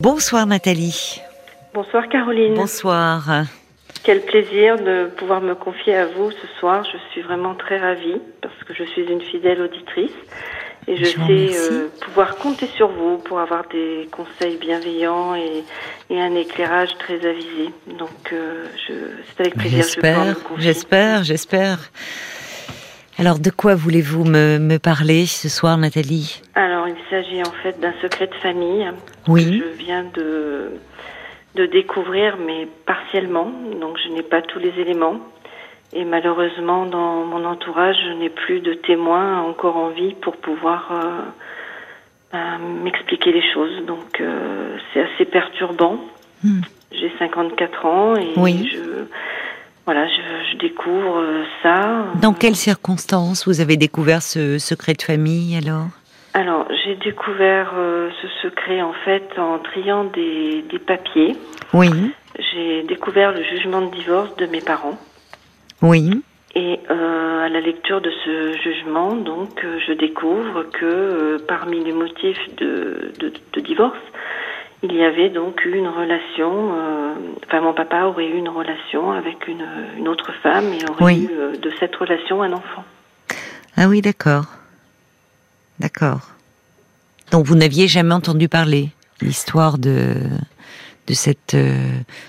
Bonsoir Nathalie. Bonsoir Caroline. Bonsoir. Quel plaisir de pouvoir me confier à vous ce soir. Je suis vraiment très ravie parce que je suis une fidèle auditrice et je, sais euh, pouvoir compter sur vous pour avoir des conseils bienveillants et, un éclairage très avisé. Donc euh, c'est avec plaisir que je J'espère, j'espère. Alors, de quoi voulez-vous me, parler ce soir, Nathalie? Alors, il s'agit en fait d'un secret de famille oui. que je viens de, de découvrir, mais partiellement. Donc, je n'ai pas tous les éléments. Et malheureusement, dans mon entourage, je n'ai plus de témoins encore en vie pour pouvoir euh, ben, m'expliquer les choses. Donc, euh, c'est assez perturbant. Hmm. J'ai 54 ans et je voilà, je, découvre euh, ça. Dans quelles circonstances vous avez découvert ce secret de famille alors? Alors, j'ai découvert euh, ce secret en fait en triant des, papiers. Oui. J'ai découvert le jugement de divorce de mes parents. Oui. Et euh, à la lecture de ce jugement, donc, je découvre que parmi les motifs de, de divorce, il y avait donc eu une relation, euh, enfin mon papa aurait eu une relation avec une, une autre femme et aurait eu euh, de cette relation un enfant. Ah oui, d'accord. D'accord. Donc vous n'aviez jamais entendu parler l'histoire de de cette euh,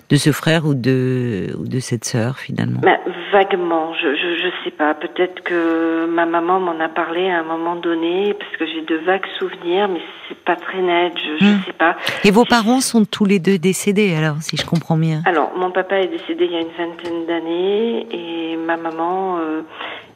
de ce frère ou de ou de cette sœur finalement bah, Vaguement, je, je, sais pas. Peut-être que ma maman m'en a parlé à un moment donné parce que j'ai de vagues souvenirs, mais c'est pas très net. Je, ne hmm. sais pas. Et vos parents sont tous les deux décédés alors, si je comprends bien? Alors mon papa est décédé il y a une vingtaine d'années et ma maman. Euh,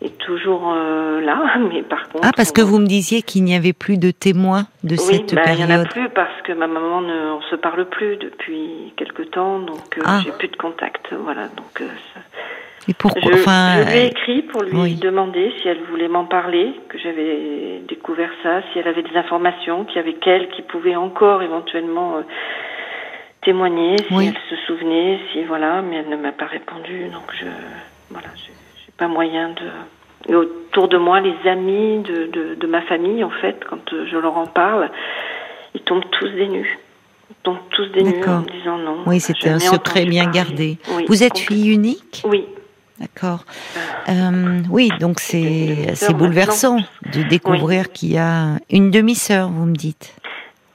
est toujours euh, là, mais par contre. Ah, parce que vous me disiez qu'il n'y avait plus de témoins de cette bah, période. Il n'y en a plus parce que ma maman ne on se parle plus depuis quelque temps, donc euh, ah. j'ai plus de contact. Voilà, donc. Euh, et pourquoi je, enfin, je lui ai écrit pour lui demander si elle voulait m'en parler, que j'avais découvert ça, si elle avait des informations, qu'il y avait qu'elle qui pouvait encore éventuellement témoigner, si elle se souvenait, si voilà, mais elle ne m'a pas répondu, donc je voilà, j'ai pas moyen de et autour de moi, les amis de, de, de, ma famille, en fait, quand euh, je leur en parle, ils tombent tous des nus. Ils tombent tous des nus en disant non. Oui, c'était un secret bien gardé. Vous êtes fille unique Oui. D'accord. Euh, oui, donc c'est assez bouleversant de découvrir qu'il y a une demi-sœur, vous me dites.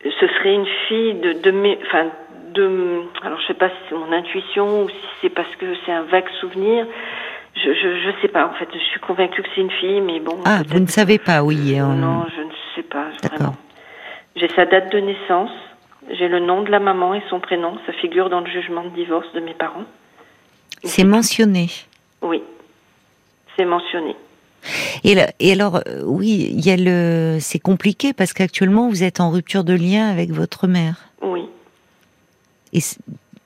Ce serait une fille de, de mes, enfin, de, alors je sais pas si c'est mon intuition ou si c'est parce que c'est un vague souvenir, je, je, je sais pas, en fait. Je suis convaincue que c'est une fille, mais bon. Ah, vous ne savez pas, oui. Non, je ne sais pas, vraiment. J'ai sa date de naissance, j'ai le nom de la maman et son prénom. Ça figure dans le jugement de divorce de mes parents. C'est mentionné Oui, c'est mentionné. Et, et alors, euh, oui, il y a le. C'est compliqué parce qu'actuellement vous êtes en rupture de lien avec votre mère. Oui. Et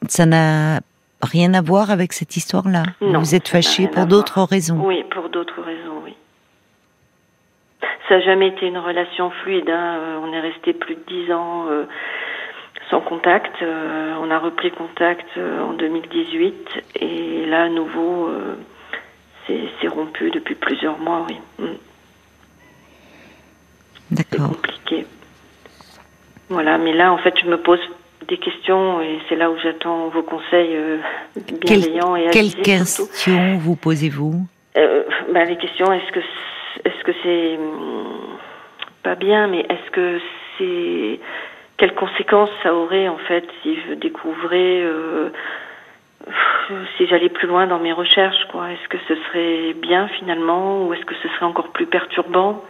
ça n'a rien à voir avec cette histoire-là. Vous êtes fâché pour d'autres raisons. Oui, pour d'autres raisons, oui. Ça n'a jamais été une relation fluide. Hein. Euh, on est resté plus de dix ans euh, sans contact. Euh, on a repris contact en 2018 et là, à nouveau, c'est rompu depuis plusieurs mois, oui. Mm. D'accord. C'est compliqué. Voilà, mais là, en fait, je me pose des questions et c'est là où j'attends vos conseils euh, bienveillants et Quelles questions vous posez-vous? Euh, ben, Les questions, est-ce que est-ce que c'est hum, pas bien, mais est-ce que c'est quelles conséquences ça aurait en fait si je découvrais euh, si j'allais plus loin dans mes recherches quoi? Est-ce que ce serait bien finalement? Ou est-ce que ce serait encore plus perturbant?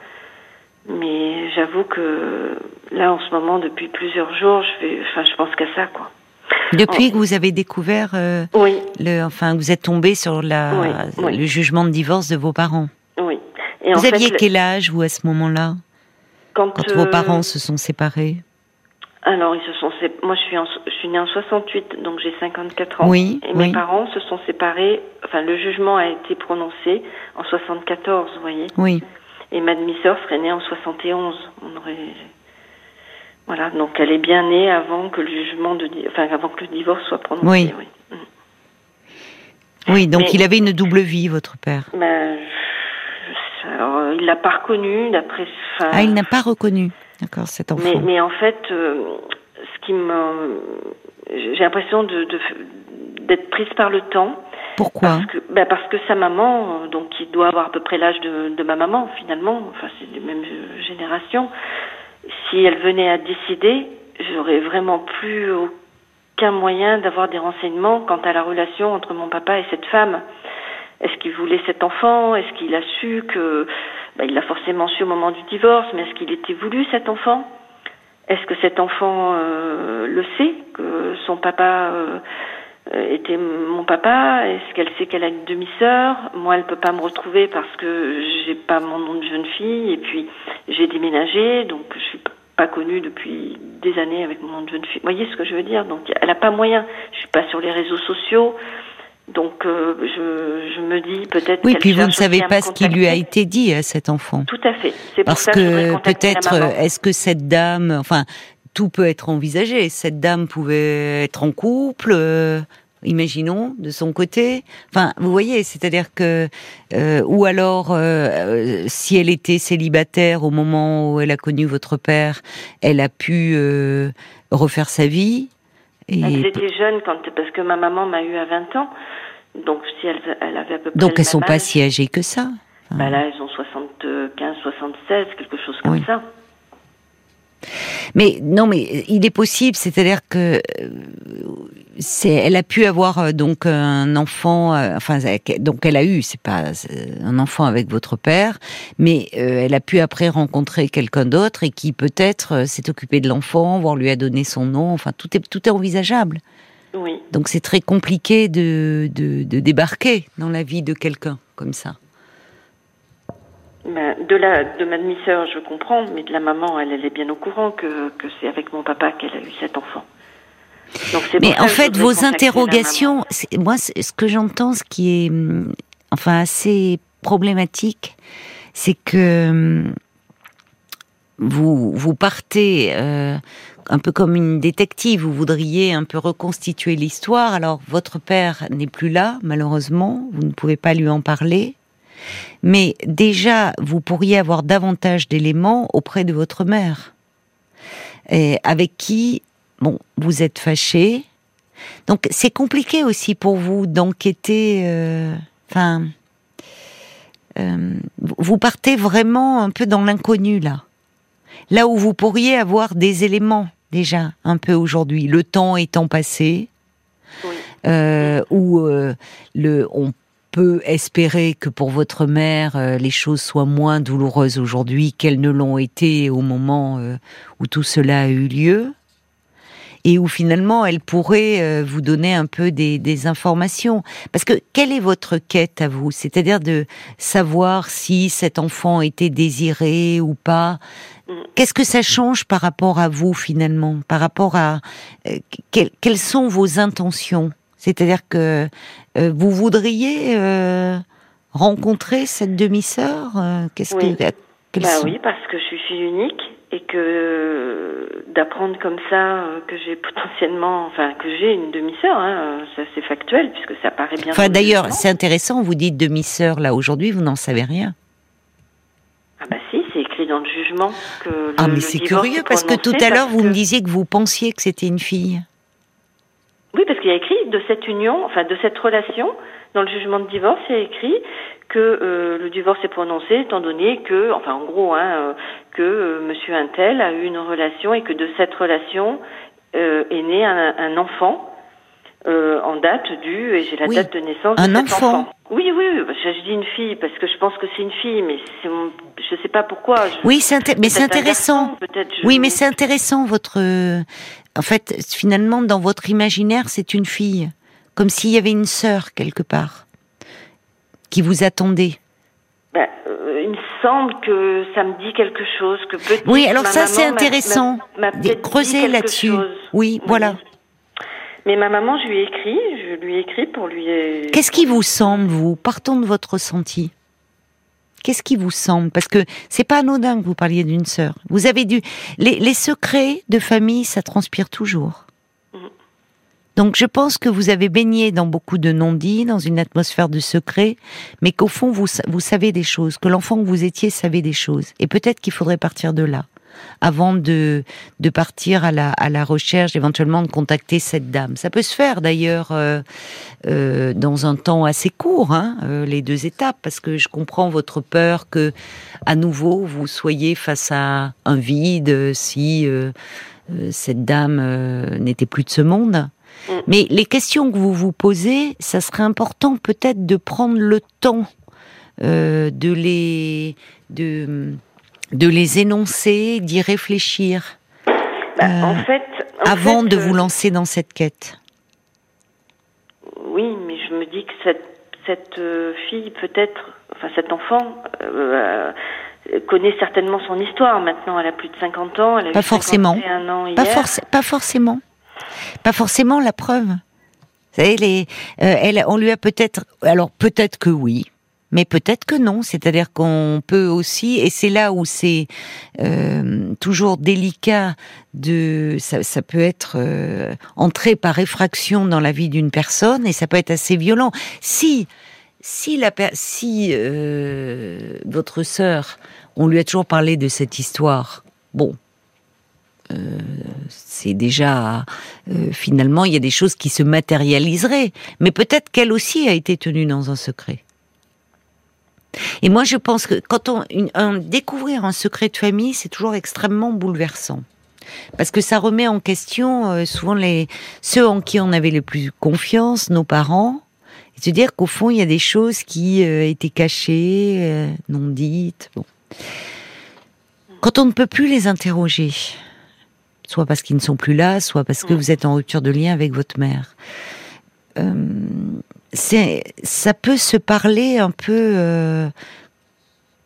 Mais j'avoue que là, en ce moment, depuis plusieurs jours, je, fais, enfin, je pense qu'à ça, quoi. Depuis que vous avez découvert, euh, oui. le, enfin, vous êtes tombé sur la, le jugement de divorce de vos parents. Oui. Et vous aviez quel âge, vous, à ce moment-là? Quand, vos euh, parents se sont séparés? Alors, ils se sont moi je suis en... je suis née en 68, donc j'ai 54 ans. Oui. Et mes parents se sont séparés. Enfin, le jugement a été prononcé en 74, vous voyez. Oui. Et ma demi-sœur serait née en 71. On aurait... Voilà, donc elle est bien née avant que le jugement de, enfin avant que le divorce soit prononcé. Oui. Oui, donc il avait une double vie, votre père. Ben, alors, il l'a pas reconnu d'après. Ah, il n'a pas reconnu, d'accord, cet enfant. Mais, mais en fait, euh, ce qui me, j'ai l'impression de, d'être prise par le temps. Pourquoi parce que, ben parce que sa maman, donc qui doit avoir à peu près l'âge de, de ma maman finalement, enfin c'est des mêmes générations, si elle venait à décider, j'aurais vraiment plus aucun moyen d'avoir des renseignements quant à la relation entre mon papa et cette femme. Est-ce qu'il voulait cet enfant? Est-ce qu'il a su que... Ben, il l'a forcément su au moment du divorce, mais est-ce qu'il était voulu cet enfant? Est-ce que cet enfant euh, le sait, que son papa euh, était mon papa Est-ce qu'elle sait qu'elle a une demi-sœur? Moi, elle peut pas me retrouver parce que j'ai pas mon nom de jeune fille et puis j'ai déménagé, donc je suis pas connue depuis des années avec mon nom de jeune fille. Vous voyez ce que je veux dire? Donc, elle a pas moyen. Je suis pas sur les réseaux sociaux. Donc euh, je, je, me dis peut-être. Oui, puis vous ne savez pas ce qui lui a été dit à cet enfant. Tout à fait. C'est Parce pour ça que, que peut-être, est-ce que cette dame, enfin, tout peut être envisagé. Cette dame pouvait être en couple. Euh, imaginons, de son côté. Enfin, vous voyez, c'est-à-dire que, euh, ou alors, euh, si elle était célibataire au moment où elle a connu votre père, elle a pu refaire sa vie. Elle était jeune quand, parce que ma maman m'a eu à 20 ans. Donc, si elle, elle avait à peu près. Donc, elles sont pas si âgées que ça. Bah là, elles ont 75, 76, quelque chose comme ça. Mais non, mais il est possible, c'est-à-dire que euh, c'est, elle a pu avoir euh, donc un enfant, euh, enfin donc elle a eu, c'est pas un enfant avec votre père, mais elle a pu après rencontrer quelqu'un d'autre et qui peut-être s'est occupé de l'enfant, voire lui a donné son nom. Enfin, tout est tout est envisageable. Oui. Donc c'est très compliqué de, de, de débarquer dans la vie de quelqu'un comme ça. De la de ma demi-sœur, je comprends, mais de la maman, elle, elle est bien au courant que, que c'est avec mon papa qu'elle a eu cet enfant. mais en fait, vos interrogations, moi, ce que j'entends, ce qui est, hum, enfin, assez problématique, c'est que hum, vous vous partez euh, un peu comme une détective. Vous voudriez un peu reconstituer l'histoire. Alors, votre père n'est plus là, malheureusement. Vous ne pouvez pas lui en parler. Mais déjà, vous pourriez avoir davantage d'éléments auprès de votre mère, et avec qui, bon, vous êtes fâché. Donc, c'est compliqué aussi pour vous d'enquêter. Euh, enfin, euh, vous partez vraiment un peu dans l'inconnu là. Là où vous pourriez avoir des éléments déjà un peu aujourd'hui, le temps étant passé, euh, où le, on peut espérer que pour votre mère, euh, les choses soient moins douloureuses aujourd'hui qu'elles ne l'ont été au moment euh, où tout cela a eu lieu et où finalement elle pourrait euh, vous donner un peu des, informations. Parce que quelle est votre quête à vous? C'est-à-dire de savoir si cet enfant était désiré ou pas? Qu'est-ce que ça change par rapport à vous finalement? Par rapport à quelles sont vos intentions? C'est-à-dire que vous voudriez euh, rencontrer cette demi-sœur euh, Qu'est-ce oui. que bah oui, parce que je suis fille unique et que d'apprendre comme ça que j'ai potentiellement, enfin que j'ai une demi-sœur, hein, c'est factuel puisque ça paraît bien. Enfin d'ailleurs, c'est intéressant. Vous dites demi-sœur là aujourd'hui, vous n'en savez rien. Ah bah si, c'est écrit dans le jugement que. Le, ah mais c'est curieux parce que tout à l'heure vous me disiez que vous pensiez que c'était une fille. Oui, parce qu'il y a écrit de cette union, enfin de cette relation, dans le jugement de divorce, il y a écrit que euh, le divorce est prononcé étant donné que, enfin en gros, hein, euh, que euh, Monsieur Intel a eu une relation et que de cette relation est né un, enfant en date du, et j'ai la date de naissance un de cet enfant. Oui, oui, je, dis une fille parce que je pense que c'est une fille, mais je ne sais pas pourquoi. oui, c'est mais c'est intéressant. oui, mais c'est intéressant votre en fait, finalement, dans votre imaginaire, c'est une fille, comme s'il y avait une sœur quelque part, qui vous attendait. Ben, euh, il me semble que ça me dit quelque chose, que peut-être. Oui, alors ça c'est intéressant. Creuser là-dessus. Oui, voilà. Mais ma maman, je lui ai écrit, je lui ai écrit pour lui. Qu'est-ce qui vous semble, vous Partons de votre ressenti? Qu'est-ce qui vous semble? Parce que c'est pas anodin que vous parliez d'une sœur. Vous avez dû les, secrets de famille, ça transpire toujours. Donc je pense que vous avez baigné dans beaucoup de non-dits, dans une atmosphère de secret, mais qu'au fond vous savez des choses, que l'enfant que vous étiez savait des choses. Et peut-être qu'il faudrait partir de là. Avant de, de partir à la, à la recherche, éventuellement de contacter cette dame. Ça peut se faire d'ailleurs euh, euh, dans un temps assez court, hein, euh, les deux étapes, parce que je comprends votre peur que, à nouveau, vous soyez face à un vide si cette dame n'était plus de ce monde. Mm. Mais les questions que vous vous posez, ça serait important peut-être de prendre le temps de les de de les énoncer, d'y réfléchir bah, en euh, avant de vous euh, lancer dans cette quête Oui, mais je me dis que cette, cette euh, fille, peut-être, enfin cet enfant, connaît certainement son histoire. Maintenant, elle a plus de 50 ans. Elle a pas forcément. Ans pas, pas forcément. Pas forcément la preuve. Vous savez, les, elle, on lui a peut-être, alors peut-être que oui, mais peut-être que non. C'est-à-dire qu'on peut aussi, et c'est là où c'est euh, toujours délicat de, ça, peut être euh, entré par effraction dans la vie d'une personne et ça peut être assez violent. Si si la si euh, votre sœur, on lui a toujours parlé de cette histoire, bon, c'est déjà finalement il y a des choses qui se matérialiseraient, mais peut-être qu'elle aussi a été tenue dans un secret. Et moi, je pense que quand on découvrir un secret de famille, c'est toujours extrêmement bouleversant. Parce que ça remet en question euh, souvent les ceux en qui on avait le plus confiance, nos parents, et se dire qu'au fond il y a des choses qui euh, étaient cachées, euh, non dites. Bon. Quand on ne peut plus les interroger, soit parce qu'ils ne sont plus là, soit parce que vous êtes en rupture de lien avec votre mère, ça peut se parler un peu euh,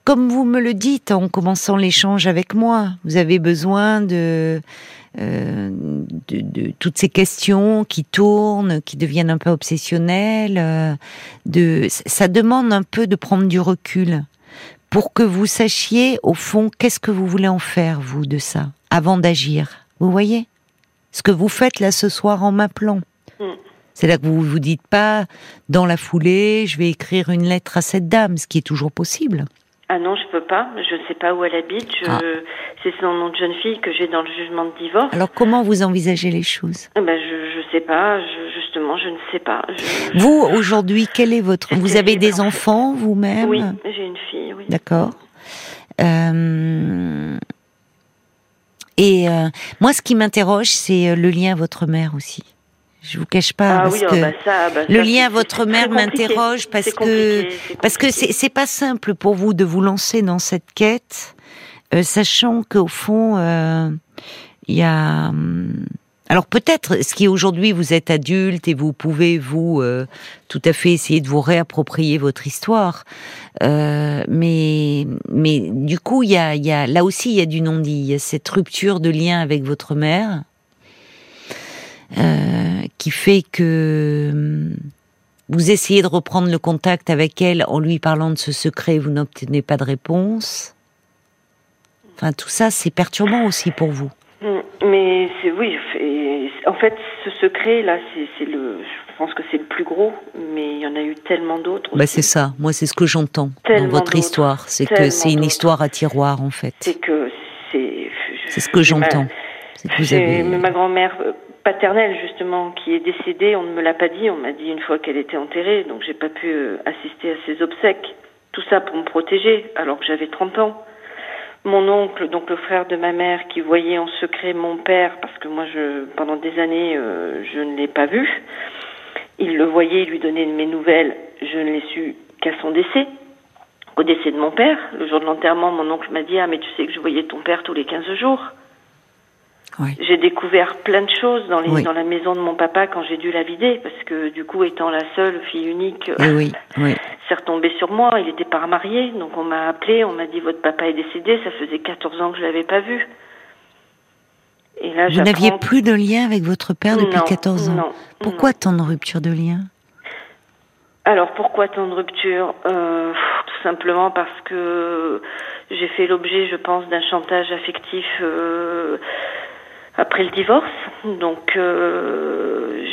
comme vous me le dites en commençant l'échange avec moi. Vous avez besoin de, euh, de, toutes ces questions qui tournent, qui deviennent un peu obsessionnelles. Euh, de, ça demande un peu de prendre du recul pour que vous sachiez au fond qu'est-ce que vous voulez en faire vous de ça avant d'agir. Vous voyez? Ce que vous faites là ce soir en m'appelant. C'est là que vous vous dites pas, dans la foulée, je vais écrire une lettre à cette dame, ce qui est toujours possible. Ah non, je peux pas. Je ne sais pas où elle habite. Ah. C'est son nom de jeune fille que j'ai dans le jugement de divorce. Alors comment vous envisagez les choses? Eh ben, Je ne sais pas. justement, je ne sais pas. vous, aujourd'hui, quel est votre... Vous avez des enfants vous-même? Oui, j'ai une fille, oui. D'accord. Euh, et euh, moi, ce qui m'interroge, c'est euh, le lien à votre mère aussi. Je vous cache pas ah parce que bah bah le lien à votre mère m'interroge parce que parce que c'est pas simple pour vous de vous lancer dans cette quête, euh, sachant qu'au fond euh, il y a hum, alors peut-être ce qui aujourd'hui vous êtes adulte et vous pouvez vous euh, tout à fait essayer de vous réapproprier votre histoire, mais mais du coup il y a, y a là aussi il y a du non-dit, il y a cette rupture de lien avec votre mère euh, qui fait que hum, vous essayez de reprendre le contact avec elle en lui parlant de ce secret, vous n'obtenez pas de réponse. Enfin, tout ça, c'est perturbant aussi pour vous. Hum, mais c'est oui, en fait, ce secret là, c'est le, je pense que c'est le plus gros, mais il y en a eu tellement d'autres. Bah c'est ça. Moi, c'est ce que j'entends dans votre histoire, c'est que c'est une histoire à tiroir en fait. C'est que c'est. C'est ce que j'entends. Avez... Ma grand-mère euh, paternelle justement qui est décédée, on ne me l'a pas dit, on m'a dit une fois qu'elle était enterrée, donc j'ai pas pu euh, assister à ses obsèques. Tout ça pour me protéger, alors que j'avais 30 ans. Mon oncle, donc le frère de ma mère, qui voyait en secret mon père, parce que moi, je, pendant des années, euh, je ne l'ai pas vu. Il le voyait, il lui donnait mes nouvelles. Je ne l'ai su qu'à son décès, au décès de mon père. Le jour de l'enterrement, mon oncle m'a dit Ah, mais tu sais que je voyais ton père tous les 15 jours. J'ai découvert plein de choses dans, les, dans la maison de mon papa quand j'ai dû la vider, parce que du coup, étant la seule fille unique, eh oui, oui. c'est retombé sur moi. Il n'était pas remarié, donc on m'a appelé, on m'a dit votre papa est décédé. Ça faisait 14 ans que je l'avais pas vu. Et là, Vous n'aviez plus de lien avec votre père depuis 14 ans. Non, pourquoi tant de rupture de lien? Alors pourquoi tant de rupture euh, Tout simplement parce que j'ai fait l'objet, je pense, d'un chantage affectif. Euh, après le divorce. Donc, euh,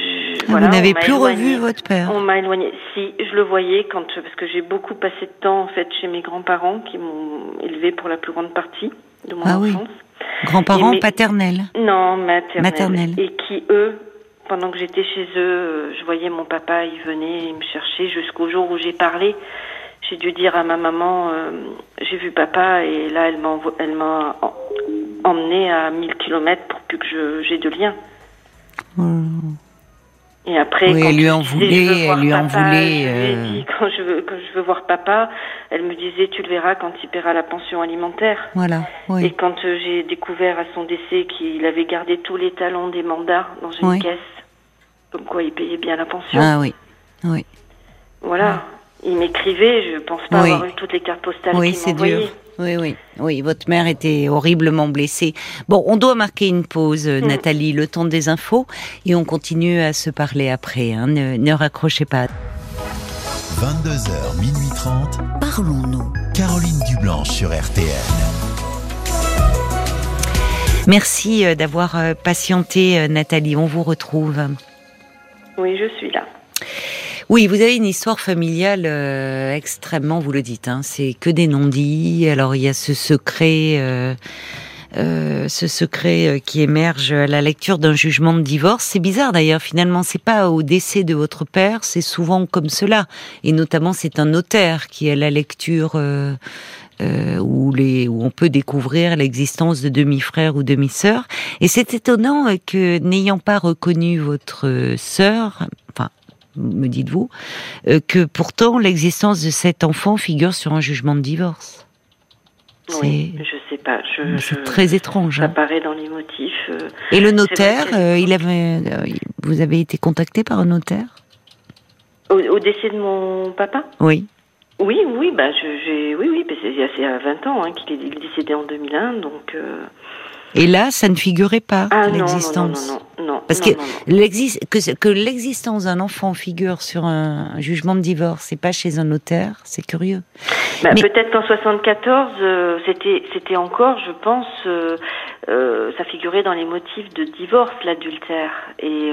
vous n'avez plus revu votre père? On m'a éloigné. Si, je le voyais quand parce que j'ai beaucoup passé de temps en fait chez mes grands-parents qui m'ont élevé pour la plus grande partie de mon ah enfance. Oui. Grands-parents paternels Non, maternels. Et qui eux, pendant que j'étais chez eux, je voyais mon papa, il venait, il me cherchait jusqu'au jour où j'ai parlé. J'ai dû dire à ma maman, euh, j'ai vu papa et là elle m'a elle m'a emmené à 1000 km pour plus que j'ai de lien. Hmm. Et après, oui, elle lui en voulait, elle lui en voulait. Euh... quand je veux, quand je veux voir papa, elle me disait tu le verras quand il paiera la pension alimentaire. Voilà. Oui. Et quand euh, j'ai découvert à son décès qu'il avait gardé tous les talons des mandats dans une caisse, comme quoi il payait bien la pension. Ah oui, oui. Voilà. Il m'écrivait, je pense pas avoir eu toutes les cartes postales oui, qu'il m'envoyait. Oui, oui, oui. Votre mère était horriblement blessée. Bon, on doit marquer une pause, euh, mm. Nathalie, le temps des infos, et on continue à se parler après. Hein. Ne, ne raccrochez pas. 22h, minuit 30. Parlons-nous. Caroline Dublanche sur RTN. Merci euh, d'avoir euh, patienté, Nathalie. On vous retrouve. Oui, je suis là. Oui, vous avez une histoire familiale euh, extrêmement, vous le dites, hein, c'est que des non-dits. Alors il y a ce secret, euh, euh, ce secret qui émerge à la lecture d'un jugement de divorce. C'est bizarre d'ailleurs. Finalement, c'est pas au décès de votre père, c'est souvent comme cela. Et notamment, c'est un notaire qui a la lecture. où, les, où on peut découvrir l'existence de demi-frères ou demi-sœurs. Et c'est étonnant que, n'ayant pas reconnu votre sœur, enfin me dites-vous, euh, que pourtant l'existence de cet enfant figure sur un jugement de divorce. Oui, je sais pas. C'est très étrange. Ça hein. paraît dans les motifs. Euh, Et le notaire, euh, il avait, vous avez été contacté par un notaire? Au, décès de mon papa? Oui. Oui, oui, bah, j'ai, oui, oui, c'est à 20 ans hein, qu'il est décédé en 2001, donc. Et là, ça ne figurait pas ah, l'existence. Non, non, non, Parce que, que, l'existence d'un enfant figure sur un jugement de divorce et pas chez un notaire, c'est curieux. Bah, Peut-être qu'en 74, euh, c'était c'était encore, je pense, euh, euh, ça figurait dans les motifs de divorce, l'adultère. Et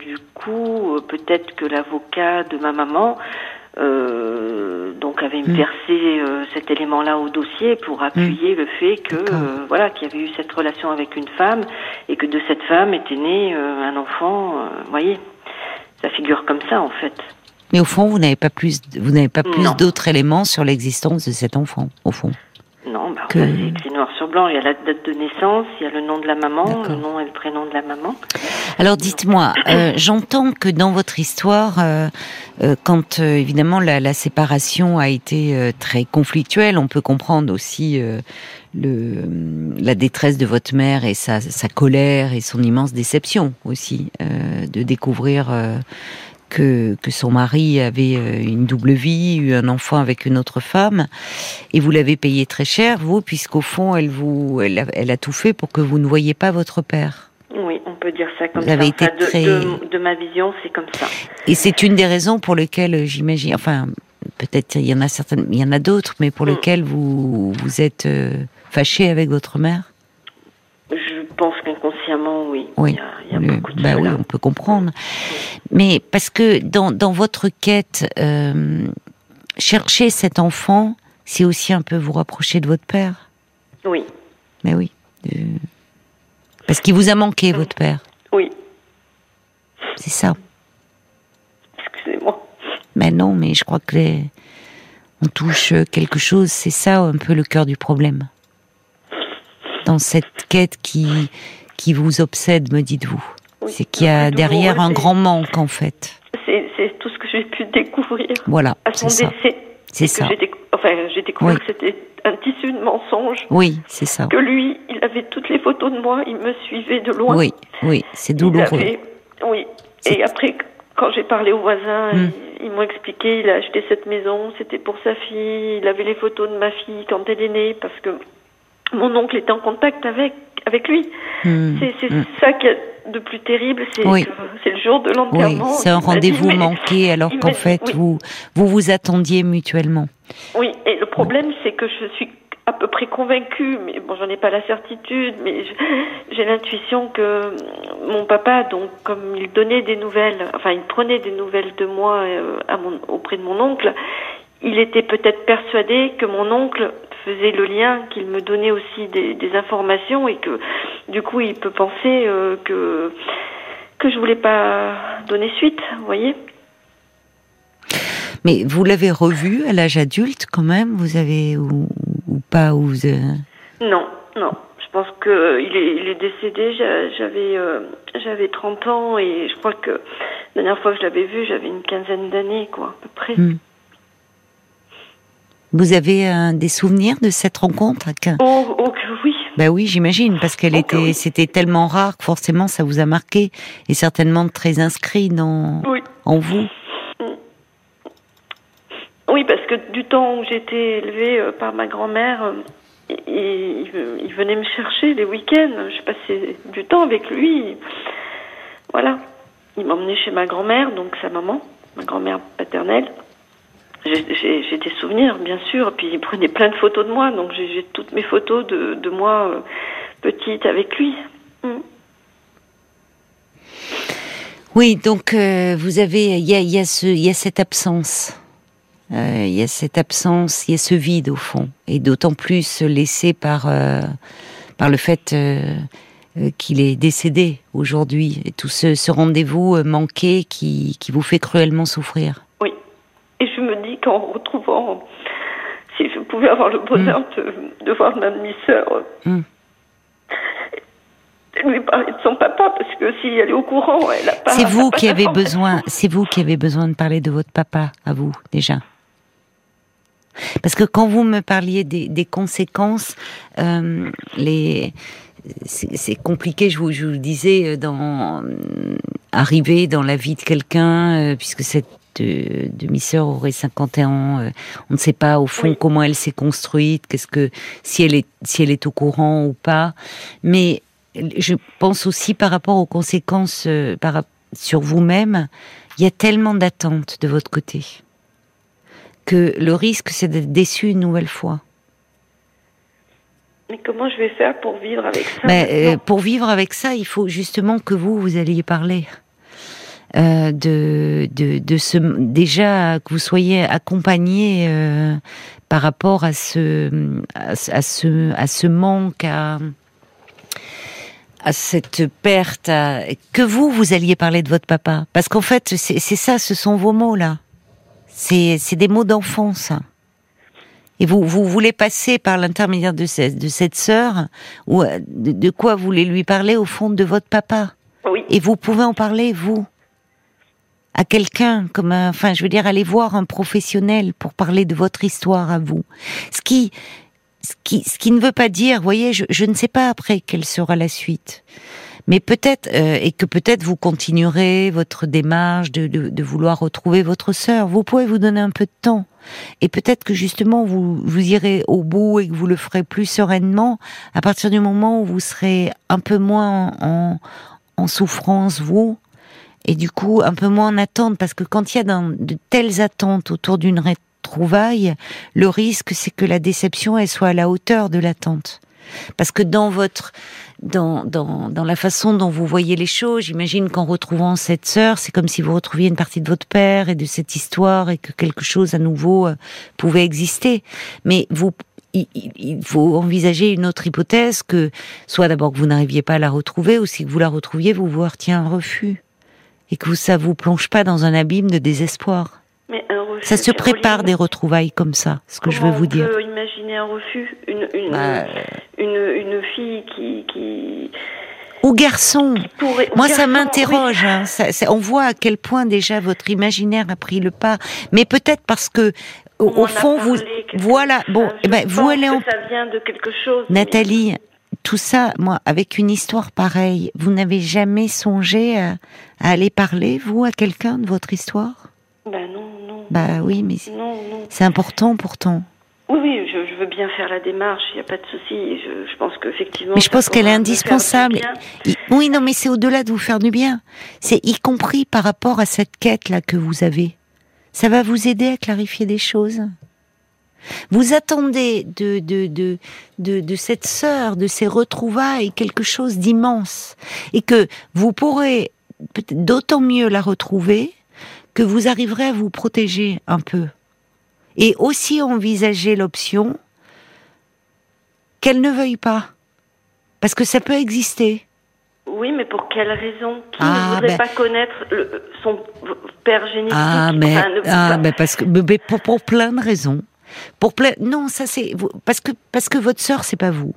du coup, peut-être que l'avocat de ma maman euh, donc avait mm. versé euh, cet élément-là au dossier pour mm. appuyer le fait que euh, voilà qu'il y avait eu cette relation avec une femme et que de cette femme était né un enfant. vous voyez, ça figure comme ça en fait. Mais au fond, vous n'avez pas plus, vous n'avez pas plus d'autres éléments sur l'existence de cet enfant, au fond. Non, bah, c'est noir sur blanc. Il y a la date de naissance, il y a le nom de la maman, le nom et le prénom de la maman. Alors dites-moi, euh, j'entends que dans votre histoire, euh, euh, quand évidemment la, séparation a été très conflictuelle, on peut comprendre aussi le, la détresse de votre mère et sa, sa colère et son immense déception aussi de découvrir que, que son mari avait euh, une double vie, eu un enfant avec une autre femme, et vous l'avez payé très cher, vous, puisqu'au fond, elle, vous, elle a, elle, a, tout fait pour que vous ne voyiez pas votre père. Oui, on peut dire ça comme ça. de, de, ma vision, c'est comme ça. Et c'est une des raisons pour lesquelles, euh, j'imagine, enfin, peut-être il y en a certaines, il y en a d'autres, mais pour mm. lesquelles vous vous êtes euh, fâché avec votre mère. Qu'inconsciemment, oui. Oui. Il y a, beaucoup de bah oui, on peut comprendre. Mais parce que dans, dans votre quête, euh, chercher cet enfant, c'est aussi un peu vous rapprocher de votre père. Oui. Mais oui. Euh, parce qu'il vous a manqué, mm. votre père. Oui. C'est ça. Excusez-moi. Mais non, mais je crois que les... on touche quelque chose, c'est ça un peu le cœur du problème. Dans cette quête qui, qui vous obsède, me dites-vous c'est qu'il y a derrière un grand manque en fait. C'est tout ce que j'ai pu découvrir voilà, à son décès. C'est ça. Enfin, j'ai découvert que c'était un tissu de mensonges. Oui, c'est ça. Que lui, il avait toutes les photos de moi, il me suivait de loin. Oui, oui, c'est douloureux. oui. Et après, quand j'ai parlé aux voisins, hmm. ils, m'ont expliqué, il a acheté cette maison, c'était pour sa fille, il avait les photos de ma fille quand elle est née, parce que mon oncle était en contact avec, avec lui. Hmm. C'est hmm. ça qui est de plus terrible, c'est le jour de l'enterrement. Oui, c'est un rendez-vous manqué alors qu'en fait vous, vous vous attendiez mutuellement. Oui, et le problème c'est que je suis à peu près convaincue, mais bon, j'en ai pas la certitude, mais j'ai l'intuition que mon papa, donc, comme il donnait des nouvelles, enfin, il prenait des nouvelles de moi euh, à mon, auprès de mon oncle, il était peut-être persuadé que mon oncle faisait le lien, qu'il me donnait aussi des, des, informations et que, du coup, il peut penser euh, que que je voulais pas donner suite, vous voyez. Mais vous l'avez revu à l'âge adulte quand même Vous avez ou, pas ou Non, non. Je pense que il est, il est décédé. J'avais euh, j'avais 30 ans et je crois que la dernière fois que je l'avais vu, j'avais une quinzaine d'années, quoi, à peu près. Hmm. Vous avez euh, des souvenirs de cette rencontre Oh, oh oui. Ben oui, j'imagine, parce qu'elle oh, était, c'était tellement rare que forcément ça vous a marqué et certainement très inscrit dans, en vous. Oui, parce que du temps où j'étais élevée euh, par ma grand-mère, euh, il, il, venait me chercher les week-ends. Je passais du temps avec lui. Voilà. Il m'emmenait chez ma grand-mère, donc sa maman, ma grand-mère paternelle. J'ai des souvenirs, bien sûr, puis il prenait plein de photos de moi, donc j'ai toutes mes photos de, de moi euh, petite avec lui. Mm. Oui, donc vous avez, il y a, y, a y a cette absence euh, il y a cette absence, il y a ce vide au fond, et d'autant plus laissé par euh, par le fait euh, qu'il est décédé aujourd'hui, et tout ce, ce rendez-vous manqué qui, qui vous fait cruellement souffrir. Et je me dis qu'en retrouvant, si je pouvais avoir le bonheur mm. de, de, voir ma demi-sœur. Mm. lui parler de son papa parce que si elle est au courant, elle a pas. C'est vous qui avez besoin. C'est vous qui avez besoin de parler de votre papa à vous déjà. Parce que quand vous me parliez des, des conséquences, euh, les c'est compliqué, je vous, je vous disais, euh, dans arriver dans la vie de quelqu'un, euh, puisque cette euh, demi-sœur aurait 51 ans, euh, on ne sait pas au fond comment elle s'est construite, qu'est-ce que si elle est si elle est au courant ou pas. Mais je pense aussi par rapport aux conséquences par, sur vous-même, il y a tellement d'attentes de votre côté que le risque, c'est d'être déçu une nouvelle fois. Mais comment je vais faire pour vivre avec ça euh, Pour vivre avec ça, il faut justement que vous, vous alliez parler. Euh, de, de, de ce déjà que vous soyez accompagné euh, par rapport à ce à, ce à ce manque à à cette perte que vous vous alliez parler de votre papa parce qu'en fait c'est ça ce sont vos mots là c'est des mots d'enfance. Et vous, vous voulez passer par l'intermédiaire de cette, de cette sœur, ou euh, de, quoi vous voulez lui parler au fond de votre papa? Oui. Et vous pouvez en parler, vous, à quelqu'un, comme un, enfin, je veux dire, aller voir un professionnel pour parler de votre histoire à vous. Ce qui, ce qui, ce qui ne veut pas dire, voyez, je, je ne sais pas après quelle sera la suite mais peut-être euh, et que peut-être vous continuerez votre démarche de, de, de, vouloir retrouver votre sœur. Vous pouvez vous donner un peu de temps et peut-être que justement vous vous irez au bout et que vous le ferez plus sereinement à partir du moment où vous serez un peu moins en, en souffrance vous et du coup un peu moins en attente parce que quand il y a de telles attentes autour d'une retrouvaille, le risque c'est que la déception elle soit à la hauteur de l'attente. Parce que dans votre dans, dans, dans la façon dont vous voyez les choses. J'imagine qu'en retrouvant cette sœur, c'est comme si vous retrouviez une partie de votre père et de cette histoire et que quelque chose à nouveau euh, pouvait exister. Mais vous, il, faut envisager une autre hypothèse que soit d'abord que vous n'arriviez pas à la retrouver ou si vous la retrouviez, vous vous retient un refus et que ça vous plonge pas dans un abîme de désespoir. Mais un refus, ça se prépare des retrouvailles comme ça, ce que je veux vous dire. On peut imaginer un refus, une, une, bah, une, une, fille qui, qui ou garçon. Moi, ça m'interroge. Hein. on voit à quel point déjà votre imaginaire a pris le pas. Mais peut-être parce que au, fond, vous, voilà. Bon, eh ben, vous allez en. Ça vient de quelque chose. Nathalie, tout ça, moi, avec une histoire pareille, vous n'avez jamais songé à, à, aller parler, vous, à quelqu'un de votre histoire? Ben non, non. Bah oui, mais c'est important pourtant. Oui, oui, je, veux bien faire la démarche, il n'y a pas de souci. Je, je, pense qu'effectivement. Mais je pense qu'elle est indispensable. oui, non, mais c'est au-delà de vous faire du bien. C'est y compris par rapport à cette quête-là que vous avez. Ça va vous aider à clarifier des choses? Vous attendez de, de, de, de, de cette sœur, de ces retrouvailles, quelque chose d'immense. Et que vous pourrez peut-être d'autant mieux la retrouver que vous arriverez à vous protéger un peu. Et aussi envisager l'option qu'elle ne veuille pas. Parce que ça peut exister. Oui, mais pour quelle raison? Qui ah, ne voudrait ben pas connaître son père génétique Ah, mais, ah, mais parce que mais pour, pour, plein de raisons. Pour non, ça c'est parce que parce que votre sœur c'est pas vous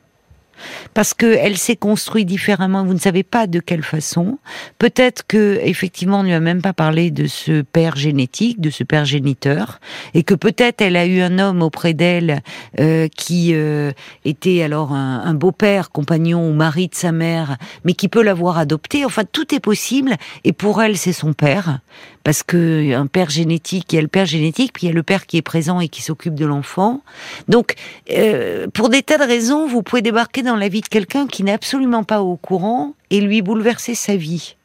parce qu'elle s'est construite différemment, vous ne savez pas de quelle façon. Peut-être que effectivement on ne lui a même pas parlé de ce père génétique, de ce père géniteur, et que peut-être elle a eu un homme auprès d'elle euh, qui euh, était alors un, un beau-père, compagnon ou mari de sa mère, mais qui peut l'avoir adopté. Enfin, tout est possible, et pour elle c'est son père parce que un père génétique, il y a le père génétique, puis il y a le père qui est présent et qui s'occupe de l'enfant. Donc, euh, pour des tas de raisons, vous pouvez débarquer dans la vie de quelqu'un qui n'est absolument pas au courant et lui bouleverser sa vie.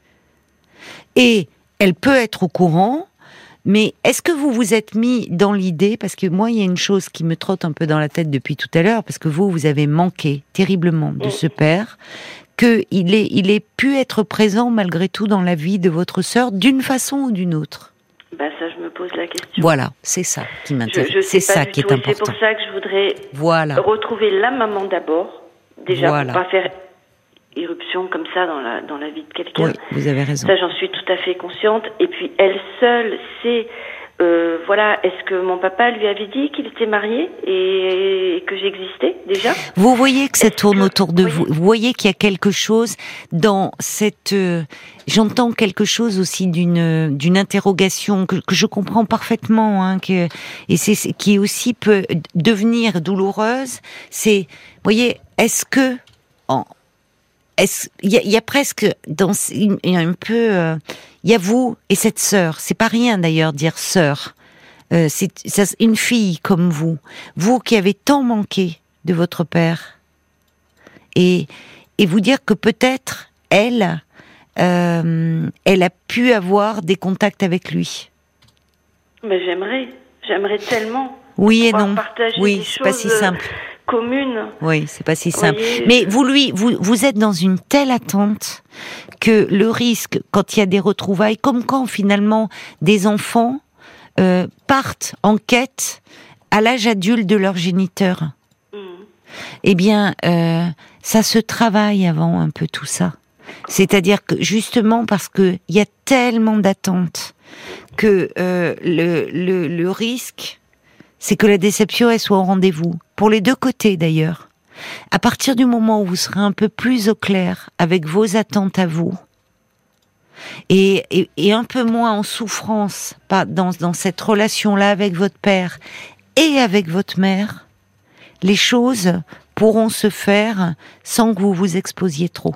Et elle peut être au courant, mais est-ce que vous vous êtes mis dans l'idée, parce que moi, il y a une chose qui me trotte un peu dans la tête depuis tout à l'heure, parce que vous, vous avez manqué terriblement de ce père, qu'il ait, il ait pu être présent malgré tout dans la vie de votre sœur d'une façon ou d'une autre bah ça, je me pose la question. Voilà, c'est ça qui m'intéresse. C'est ça qui est important. C'est pour ça que je voudrais voilà. retrouver la maman d'abord, déjà pour pas faire irruption comme ça dans la dans la vie de quelqu'un. Oui, vous avez raison. Ça, j'en suis tout à fait consciente. Et puis elle seule sait euh, voilà, est-ce que mon papa lui avait dit qu'il était marié et que j'existais déjà? Vous voyez que ça tourne autour de vous. Vous voyez qu'il y a quelque chose dans cette. Euh, j'entends quelque chose aussi d'une d'une interrogation que, je comprends parfaitement, hein, que et c'est qui aussi peut devenir douloureuse. C'est, voyez, est-ce que en, il y, a presque dans un peu euh, il y a vous et cette sœur. C'est pas rien d'ailleurs dire sœur. Euh, c'est une fille comme vous, vous qui avez tant manqué de votre père, et et vous dire que peut-être elle, euh, elle a pu avoir des contacts avec lui. Mais j'aimerais, j'aimerais tellement. Oui et non. Oui, c'est pas si simple commune. Oui, c'est pas si simple. Mais vous lui, vous, vous êtes dans une telle attente que le risque, quand il y a des retrouvailles, comme quand finalement des enfants euh, partent en quête à l'âge adulte de leur géniteur, mm. eh bien, euh, ça se travaille avant un peu tout ça. C'est-à-dire que justement parce que il y a tellement d'attentes que euh, le, le, le risque c'est que la déception elle soit au rendez-vous, pour les deux côtés d'ailleurs. À partir du moment où vous serez un peu plus au clair avec vos attentes à vous, et, un peu moins en souffrance pas dans cette relation-là avec votre père et avec votre mère, les choses pourront se faire sans que vous vous exposiez trop.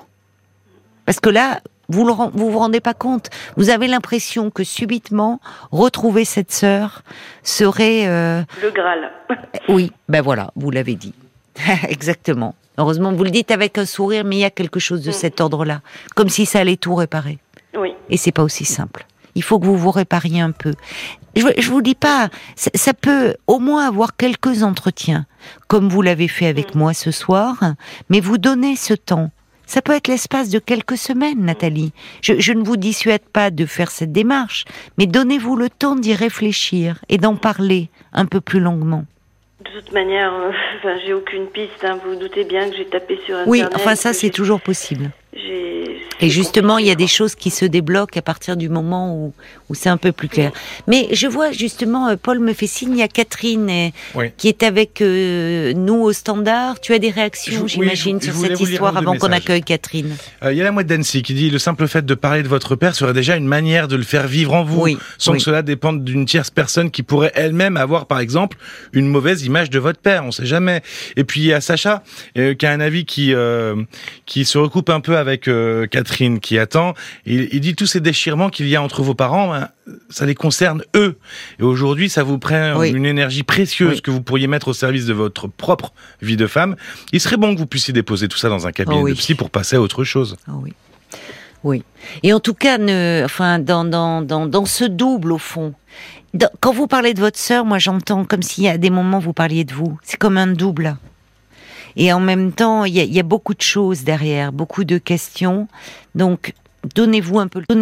Parce que là, vous, vous vous rendez pas compte. Vous avez l'impression que subitement retrouver cette sœur serait euh, le Graal. oui, ben voilà, vous l'avez dit exactement. Heureusement, vous le dites avec un sourire, mais il y a quelque chose de mm. cet ordre-là, comme si ça allait tout réparer. Oui. Et c'est pas aussi simple. Il faut que vous vous répariez un peu. Je, je vous dis pas, ça, peut au moins avoir quelques entretiens, comme vous l'avez fait avec mm. moi ce soir, mais vous donnez ce temps ça peut être l'espace de quelques semaines, Nathalie. Je, ne vous dissuade pas de faire cette démarche, mais donnez-vous le temps d'y réfléchir et d'en parler un peu plus longuement. De toute manière, euh, j'ai aucune piste. Hein. Vous, vous doutez bien que j'ai tapé sur Internet. Oui, enfin ça, c'est toujours possible. Et justement, il y a des choses qui se débloquent à partir du moment où, où c'est un peu plus clair. Mais je vois justement, euh, Paul me fait signe, il y a Catherine euh, qui est avec euh, nous au standard. Tu as des réactions, j'imagine, sur cette histoire avant qu'on accueille Catherine. il y a la moite d'Annecy qui dit le simple fait de parler de votre père serait déjà une manière de le faire vivre en vous, sans que cela dépende d'une tierce personne qui pourrait elle-même avoir, par exemple, une mauvaise image de votre père. On sait jamais. Et puis il y a Sacha qui a un avis qui qui se recoupe un peu avec Catherine Catherine qui attend. Il, il, dit tous ces déchirements qu'il y a entre vos parents, ben, ça les concerne eux. Et aujourd'hui, ça vous prend une énergie précieuse que vous pourriez mettre au service de votre propre vie de femme. Il serait bon que vous puissiez déposer tout ça dans un cabinet oh de psy pour passer à autre chose. Oh oui. Oui. Et en tout cas, ne, enfin, dans, dans, dans, dans ce double, au fond, quand vous parlez de votre sœur, moi j'entends comme s'il y a des moments vous parliez de vous. C'est comme un double. Et en même temps, il y, a, beaucoup de choses derrière, beaucoup de questions. Donc, donnez-vous un peu le